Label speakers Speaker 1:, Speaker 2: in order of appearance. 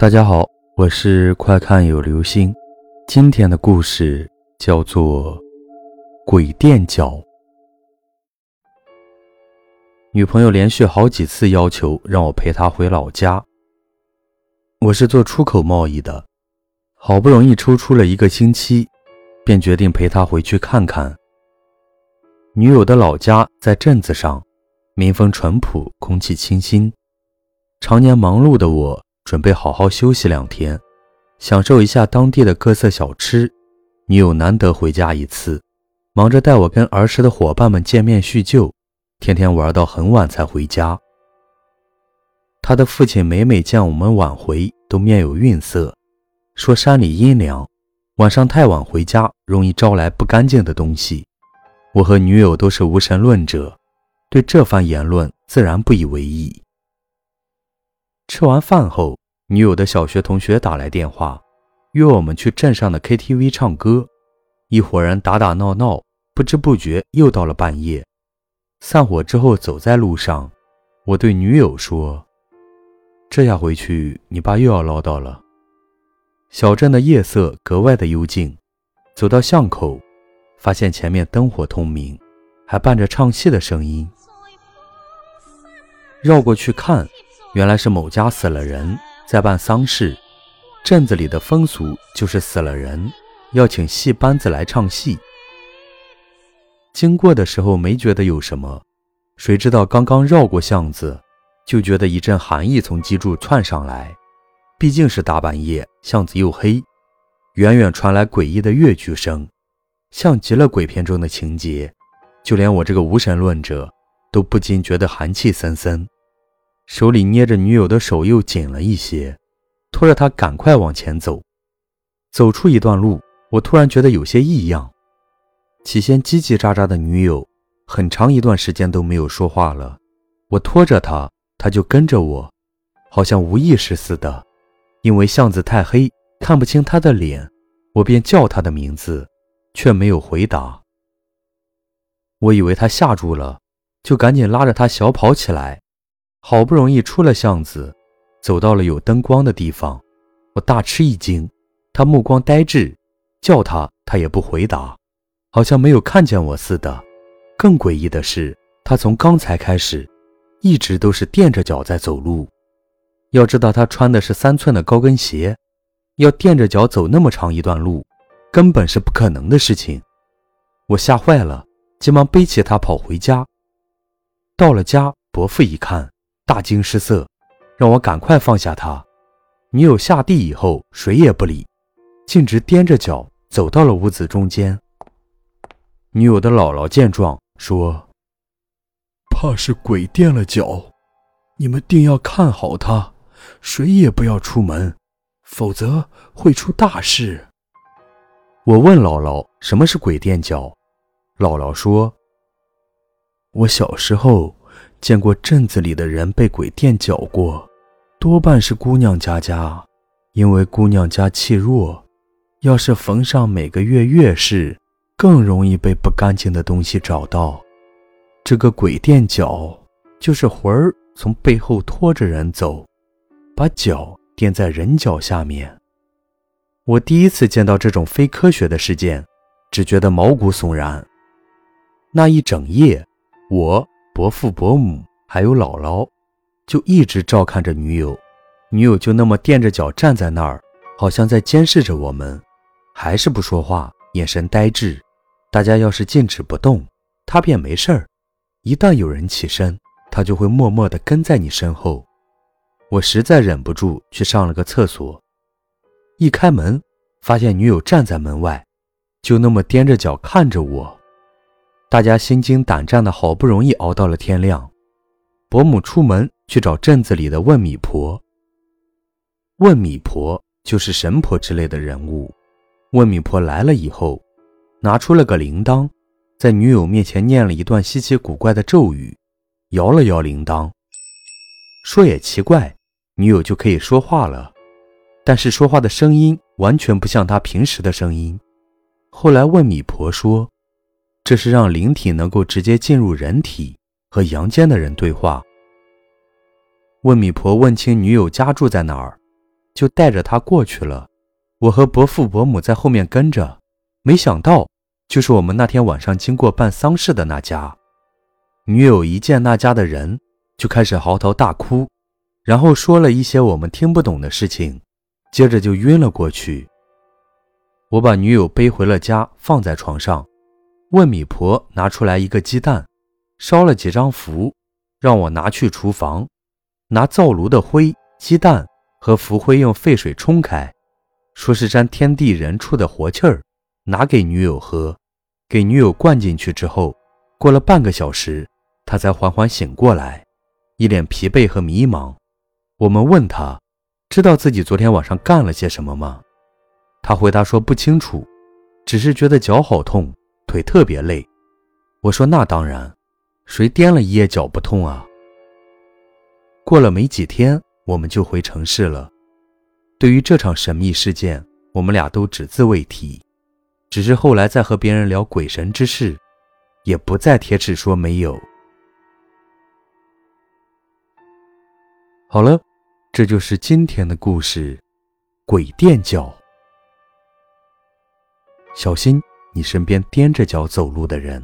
Speaker 1: 大家好，我是快看有流星。今天的故事叫做《鬼垫脚》。女朋友连续好几次要求让我陪她回老家。我是做出口贸易的，好不容易抽出了一个星期，便决定陪她回去看看。女友的老家在镇子上，民风淳朴，空气清新。常年忙碌的我。准备好好休息两天，享受一下当地的各色小吃。女友难得回家一次，忙着带我跟儿时的伙伴们见面叙旧，天天玩到很晚才回家。他的父亲每每见我们晚回，都面有愠色，说山里阴凉，晚上太晚回家容易招来不干净的东西。我和女友都是无神论者，对这番言论自然不以为意。吃完饭后。女友的小学同学打来电话，约我们去镇上的 KTV 唱歌。一伙人打打闹闹，不知不觉又到了半夜。散伙之后，走在路上，我对女友说：“这下回去，你爸又要唠叨了。”小镇的夜色格外的幽静，走到巷口，发现前面灯火通明，还伴着唱戏的声音。绕过去看，原来是某家死了人。在办丧事，镇子里的风俗就是死了人要请戏班子来唱戏。经过的时候没觉得有什么，谁知道刚刚绕过巷子，就觉得一阵寒意从脊柱窜上来。毕竟是大半夜，巷子又黑，远远传来诡异的乐曲声，像极了鬼片中的情节。就连我这个无神论者，都不禁觉得寒气森森。手里捏着女友的手又紧了一些，拖着她赶快往前走。走出一段路，我突然觉得有些异样。起先叽叽喳喳的女友，很长一段时间都没有说话了。我拖着她，她就跟着我，好像无意识似的。因为巷子太黑，看不清她的脸，我便叫她的名字，却没有回答。我以为她吓住了，就赶紧拉着她小跑起来。好不容易出了巷子，走到了有灯光的地方，我大吃一惊。他目光呆滞，叫他他也不回答，好像没有看见我似的。更诡异的是，他从刚才开始，一直都是垫着脚在走路。要知道他穿的是三寸的高跟鞋，要垫着脚走那么长一段路，根本是不可能的事情。我吓坏了，急忙背起他跑回家。到了家，伯父一看。大惊失色，让我赶快放下他。女友下地以后，谁也不理，径直踮着脚走到了屋子中间。女友的姥姥见状说：“
Speaker 2: 怕是鬼垫了脚，你们定要看好他，谁也不要出门，否则会出大事。”
Speaker 1: 我问姥姥：“什么是鬼垫脚？”姥姥说：“
Speaker 2: 我小时候。”见过镇子里的人被鬼垫脚过，多半是姑娘家家，因为姑娘家气弱，要是逢上每个月月事，更容易被不干净的东西找到。这个鬼垫脚，就是魂儿从背后拖着人走，把脚垫在人脚下面。
Speaker 1: 我第一次见到这种非科学的事件，只觉得毛骨悚然。那一整夜，我。伯父、伯母还有姥姥，就一直照看着女友。女友就那么垫着脚站在那儿，好像在监视着我们，还是不说话，眼神呆滞。大家要是静止不动，她便没事儿；一旦有人起身，她就会默默地跟在你身后。我实在忍不住去上了个厕所，一开门，发现女友站在门外，就那么踮着脚看着我。大家心惊胆战的，好不容易熬到了天亮。伯母出门去找镇子里的问米婆。问米婆就是神婆之类的人物。问米婆来了以后，拿出了个铃铛，在女友面前念了一段稀奇古怪的咒语，摇了摇铃铛。说也奇怪，女友就可以说话了，但是说话的声音完全不像她平时的声音。后来问米婆说。这是让灵体能够直接进入人体和阳间的人对话。问米婆问清女友家住在哪儿，就带着她过去了。我和伯父伯母在后面跟着，没想到就是我们那天晚上经过办丧事的那家。女友一见那家的人，就开始嚎啕大哭，然后说了一些我们听不懂的事情，接着就晕了过去。我把女友背回了家，放在床上，问米婆拿出来一个鸡蛋，烧了几张符，让我拿去厨房，拿灶炉的灰、鸡蛋和符灰用沸水冲开，说是沾天地人畜的活气儿，拿给女友喝。给女友灌进去之后，过了半个小时。他才缓缓醒过来，一脸疲惫和迷茫。我们问他，知道自己昨天晚上干了些什么吗？他回答说不清楚，只是觉得脚好痛，腿特别累。我说那当然，谁颠了一夜脚不痛啊？过了没几天，我们就回城市了。对于这场神秘事件，我们俩都只字未提，只是后来在和别人聊鬼神之事，也不再贴纸说没有。好了，这就是今天的故事，鬼垫脚。小心你身边踮着脚走路的人。